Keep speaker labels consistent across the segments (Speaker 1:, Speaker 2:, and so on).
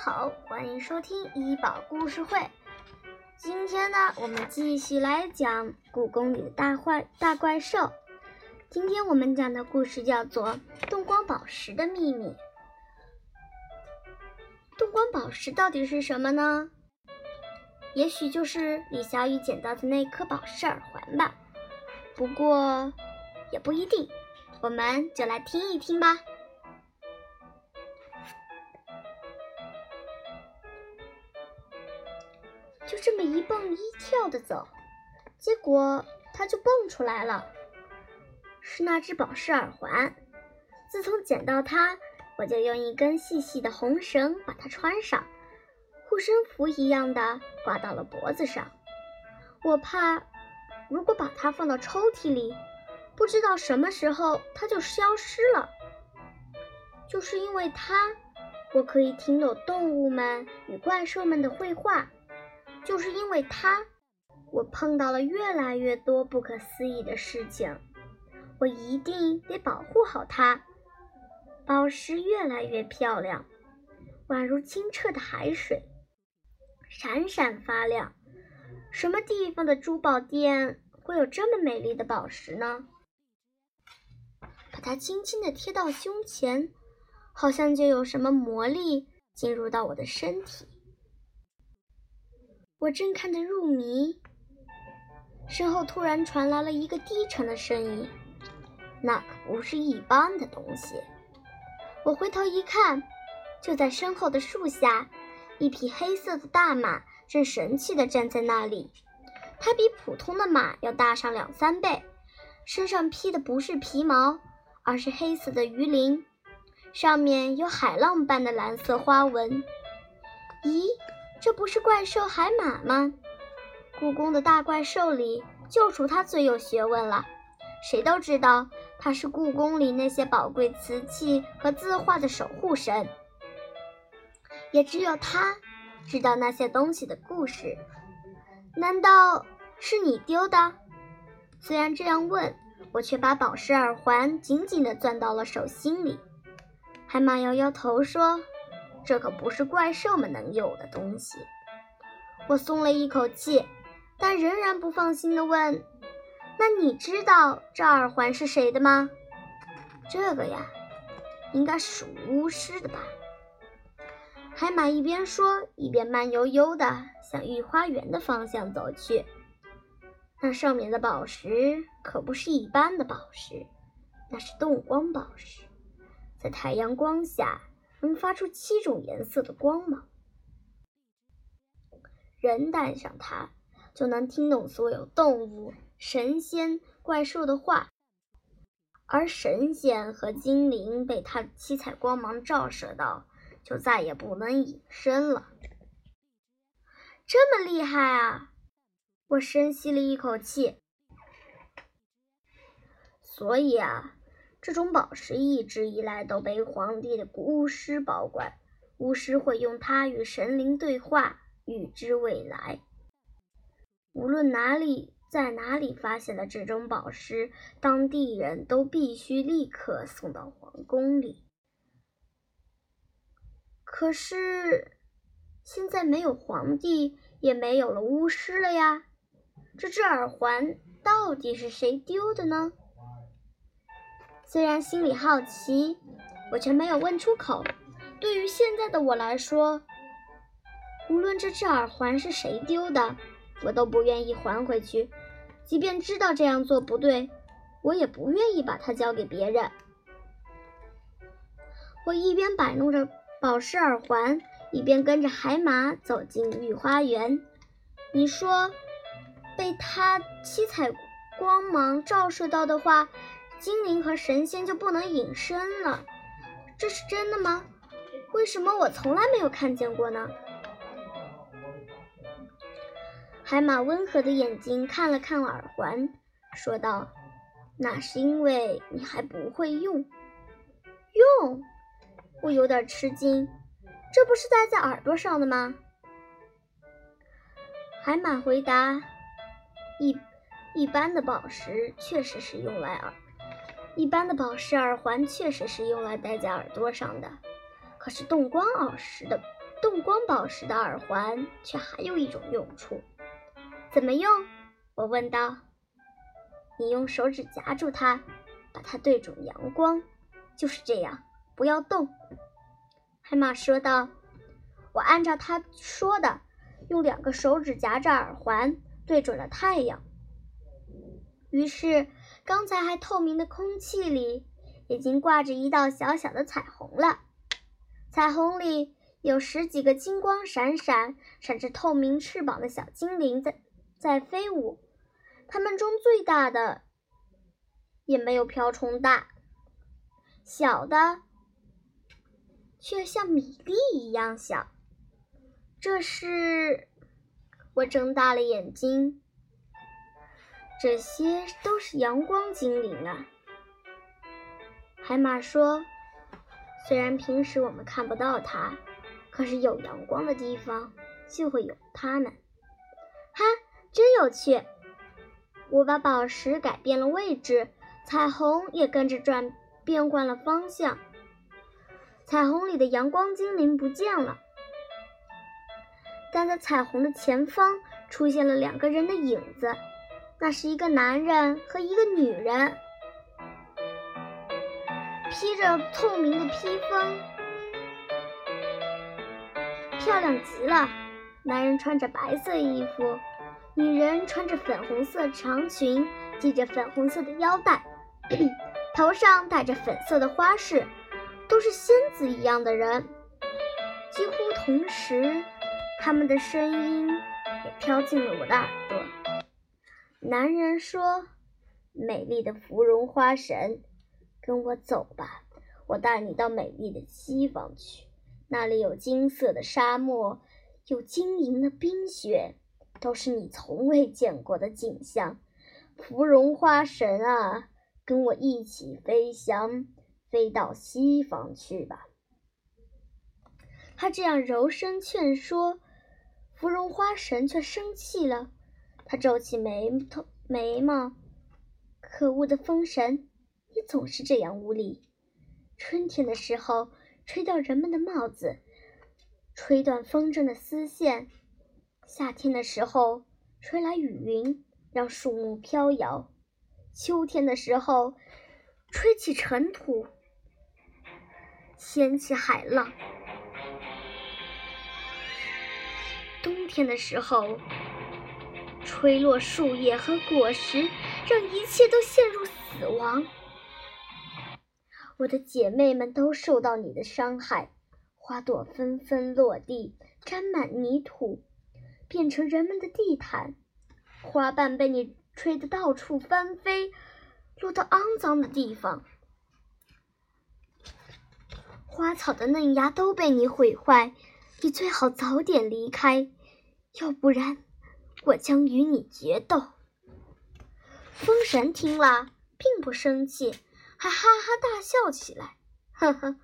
Speaker 1: 好，欢迎收听医宝故事会。今天呢，我们继续来讲故宫里的大坏大怪兽。今天我们讲的故事叫做《动光宝石的秘密》。动光宝石到底是什么呢？也许就是李小雨捡到的那颗宝石耳环吧。不过，也不一定。我们就来听一听吧。就这么一蹦一跳的走，结果它就蹦出来了，是那只宝石耳环。自从捡到它，我就用一根细细的红绳把它穿上，护身符一样的挂到了脖子上。我怕，如果把它放到抽屉里，不知道什么时候它就消失了。就是因为它，我可以听懂动物们与怪兽们的绘画。就是因为它，我碰到了越来越多不可思议的事情。我一定得保护好它。宝石越来越漂亮，宛如清澈的海水，闪闪发亮。什么地方的珠宝店会有这么美丽的宝石呢？把它轻轻地贴到胸前，好像就有什么魔力进入到我的身体。我正看得入迷，身后突然传来了一个低沉的声音，那可不是一般的东西。我回头一看，就在身后的树下，一匹黑色的大马正神气地站在那里。它比普通的马要大上两三倍，身上披的不是皮毛，而是黑色的鱼鳞，上面有海浪般的蓝色花纹。咦？这不是怪兽海马吗？故宫的大怪兽里，就属它最有学问了。谁都知道，它是故宫里那些宝贵瓷器和字画的守护神。也只有它，知道那些东西的故事。难道是你丢的？虽然这样问，我却把宝石耳环紧紧地攥到了手心里。海马摇摇头说。这可不是怪兽们能有的东西。我松了一口气，但仍然不放心地问：“那你知道这耳环是谁的吗？”这个呀，应该是属巫师的吧。海马一边说，一边慢悠悠地向御花园的方向走去。那上面的宝石可不是一般的宝石，那是动光宝石，在太阳光下。能发出七种颜色的光芒，人戴上它就能听懂所有动物、神仙、怪兽的话，而神仙和精灵被它七彩光芒照射到，就再也不能隐身了。这么厉害啊！我深吸了一口气。所以啊。这种宝石一直以来都被皇帝的巫师保管，巫师会用它与神灵对话，预知未来。无论哪里在哪里发现了这种宝石，当地人都必须立刻送到皇宫里。可是现在没有皇帝，也没有了巫师了呀，这只耳环到底是谁丢的呢？虽然心里好奇，我却没有问出口。对于现在的我来说，无论这只耳环是谁丢的，我都不愿意还回去。即便知道这样做不对，我也不愿意把它交给别人。我一边摆弄着宝石耳环，一边跟着海马走进御花园。你说，被它七彩光芒照射到的话？精灵和神仙就不能隐身了，这是真的吗？为什么我从来没有看见过呢？海马温和的眼睛看了看耳环，说道：“那是因为你还不会用。”用？我有点吃惊，这不是戴在耳朵上的吗？海马回答：“一一般的宝石确实是用来耳。”一般的宝石耳环确实是用来戴在耳朵上的，可是动光耳石的动光宝石的耳环却还有一种用处，怎么用？我问道。你用手指夹住它，把它对准阳光，就是这样，不要动。海马说道。我按照他说的，用两个手指夹着耳环，对准了太阳。于是，刚才还透明的空气里，已经挂着一道小小的彩虹了。彩虹里有十几个金光闪闪、闪着透明翅膀的小精灵在在飞舞。它们中最大的也没有瓢虫大，小的却像米粒一样小。这是我睁大了眼睛，这些都是阳光精灵啊。海马说：“虽然平时我们看不到它，可是有阳光的地方就会有它们。”哈，真有趣！我把宝石改变了位置，彩虹也跟着转变换了方向。彩虹里的阳光精灵不见了。但在彩虹的前方出现了两个人的影子，那是一个男人和一个女人，披着透明的披风，漂亮极了。男人穿着白色衣服，女人穿着粉红色长裙，系着粉红色的腰带，头上戴着粉色的花饰，都是仙子一样的人。几乎同时。他们的声音也飘进了我的耳朵。男人说：“美丽的芙蓉花神，跟我走吧，我带你到美丽的西方去。那里有金色的沙漠，有晶莹的冰雪，都是你从未见过的景象。芙蓉花神啊，跟我一起飞翔，飞到西方去吧。”他这样柔声劝说。芙蓉花神却生气了，他皱起眉头眉毛。可恶的风神，你总是这样无理！春天的时候，吹掉人们的帽子，吹断风筝的丝线；夏天的时候，吹来雨云，让树木飘摇；秋天的时候，吹起尘土，掀起海浪。冬天的时候，吹落树叶和果实，让一切都陷入死亡。我的姐妹们都受到你的伤害，花朵纷纷落地，沾满泥土，变成人们的地毯。花瓣被你吹得到处翻飞，落到肮脏的地方。花草的嫩芽都被你毁坏。你最好早点离开，要不然我将与你决斗。风神听了，并不生气，还哈哈大笑起来。呵呵，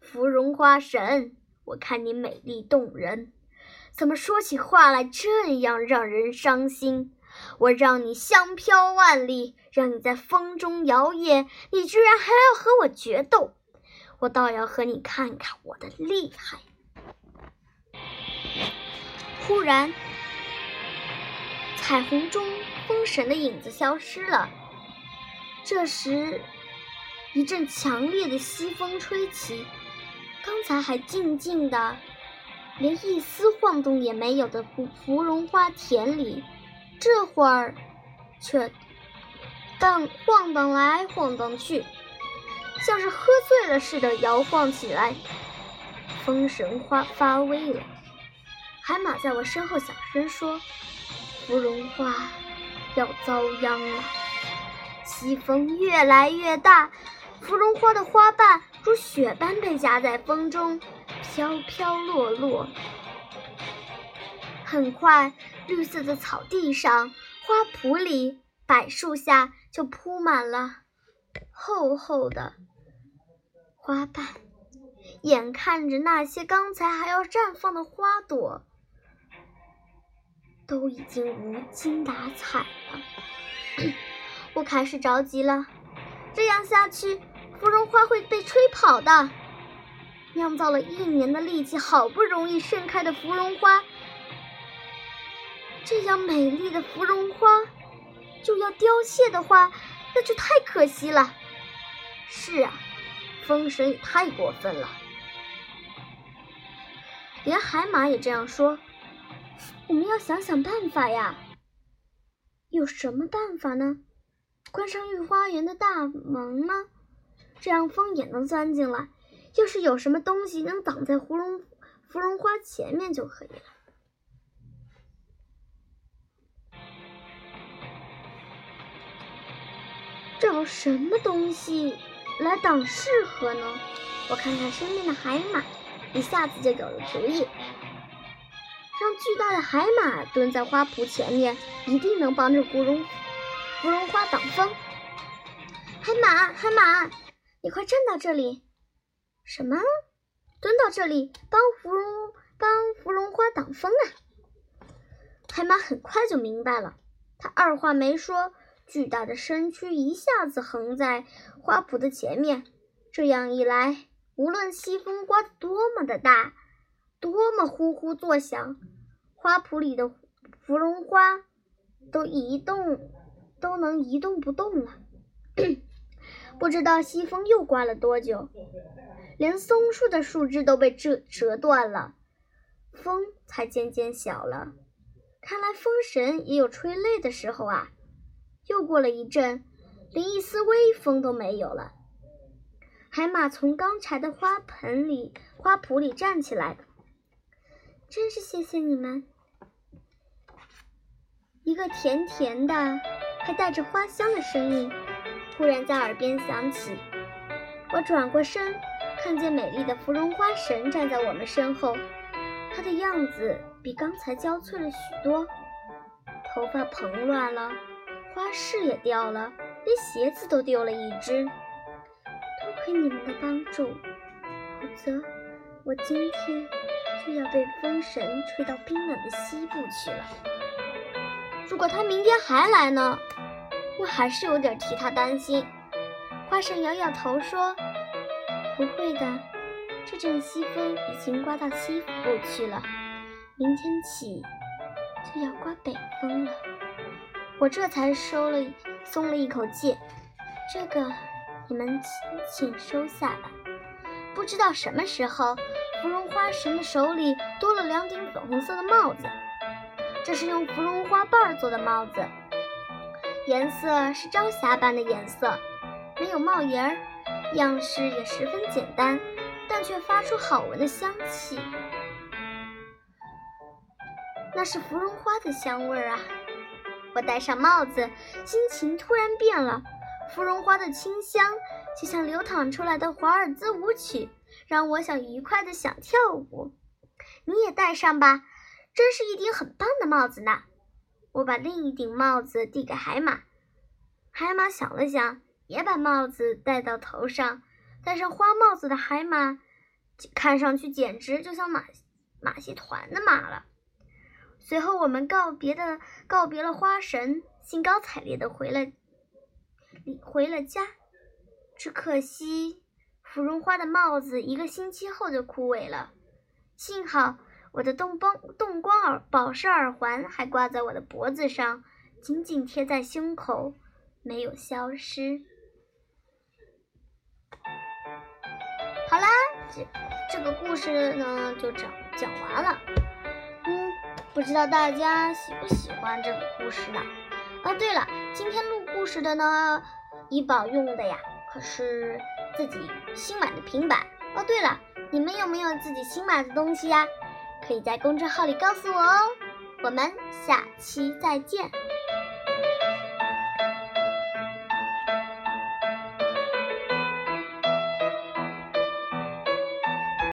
Speaker 1: 芙蓉花神，我看你美丽动人，怎么说起话来这样让人伤心？我让你香飘万里，让你在风中摇曳，你居然还要和我决斗！我倒要和你看看我的厉害！忽然，彩虹中风神的影子消失了。这时，一阵强烈的西风吹起，刚才还静静的，连一丝晃动也没有的芙芙蓉花田里，这会儿却荡晃荡来晃荡去，像是喝醉了似的摇晃起来。风神花发威了。海马在我身后小声说：“芙蓉花要遭殃了。”西风越来越大，芙蓉花的花瓣如雪般被夹在风中，飘飘落落。很快，绿色的草地上、花圃里、柏树下就铺满了厚厚的花瓣。眼看着那些刚才还要绽放的花朵，都已经无精打采了，我开始着急了。这样下去，芙蓉花会被吹跑的。酿造了一年的力气，好不容易盛开的芙蓉花，这样美丽的芙蓉花就要凋谢的话，那就太可惜了。是啊，风神也太过分了。连海马也这样说。我们要想想办法呀。有什么办法呢？关上御花园的大门吗？这样风也能钻进来。要是有什么东西能挡在芙蓉芙蓉花前面就可以了。找什么东西来挡适合呢？我看看身边的海马，一下子就有了主意。让巨大的海马蹲在花圃前面，一定能帮着芙蓉芙蓉花挡风。海马，海马，你快站到这里！什么？蹲到这里帮芙蓉帮芙蓉花挡风啊！海马很快就明白了，他二话没说，巨大的身躯一下子横在花圃的前面。这样一来，无论西风刮得多么的大，多么呼呼作响，花圃里的芙蓉花都移动都能一动不动了。不知道西风又刮了多久。连松树的树枝都被折折断了，风才渐渐小了。看来风神也有吹累的时候啊！又过了一阵，连一丝微风都没有了。海马从刚才的花盆里、花圃里站起来，真是谢谢你们。一个甜甜的、还带着花香的声音突然在耳边响起。我转过身。看见美丽的芙蓉花神站在我们身后，她的样子比刚才娇悴了许多，头发蓬乱了，花饰也掉了，连鞋子都丢了一只。多亏你们的帮助，否则我今天就要被风神吹到冰冷的西部去了。如果他明天还来呢？我还是有点替他担心。花神摇摇头说。不会的，这阵西风已经刮到西部去了，明天起就要刮北风了。我这才收了松了一口气。这个你们请请收下吧。不知道什么时候，芙蓉花神的手里多了两顶粉红色的帽子，这是用芙蓉花瓣做的帽子，颜色是朝霞般的颜色，没有帽檐儿。样式也十分简单，但却发出好闻的香气。那是芙蓉花的香味儿啊！我戴上帽子，心情突然变了。芙蓉花的清香就像流淌出来的华尔兹舞曲，让我想愉快的想跳舞。你也戴上吧，真是一顶很棒的帽子呢。我把另一顶帽子递给海马，海马想了想。也把帽子戴到头上，戴上花帽子的海马，看上去简直就像马马戏团的马了。随后，我们告别的告别了花神，兴高采烈的回了回了家。只可惜，芙蓉花的帽子一个星期后就枯萎了。幸好，我的动光动光耳宝石耳环还挂在我的脖子上，紧紧贴在胸口，没有消失。好啦，这这个故事呢就讲讲完了。嗯，不知道大家喜不喜欢这个故事呢？啊，对了，今天录故事的呢，怡宝用的呀可是自己新买的平板。哦，对了，你们有没有自己新买的东西呀？可以在公众号里告诉我哦。我们下期再见。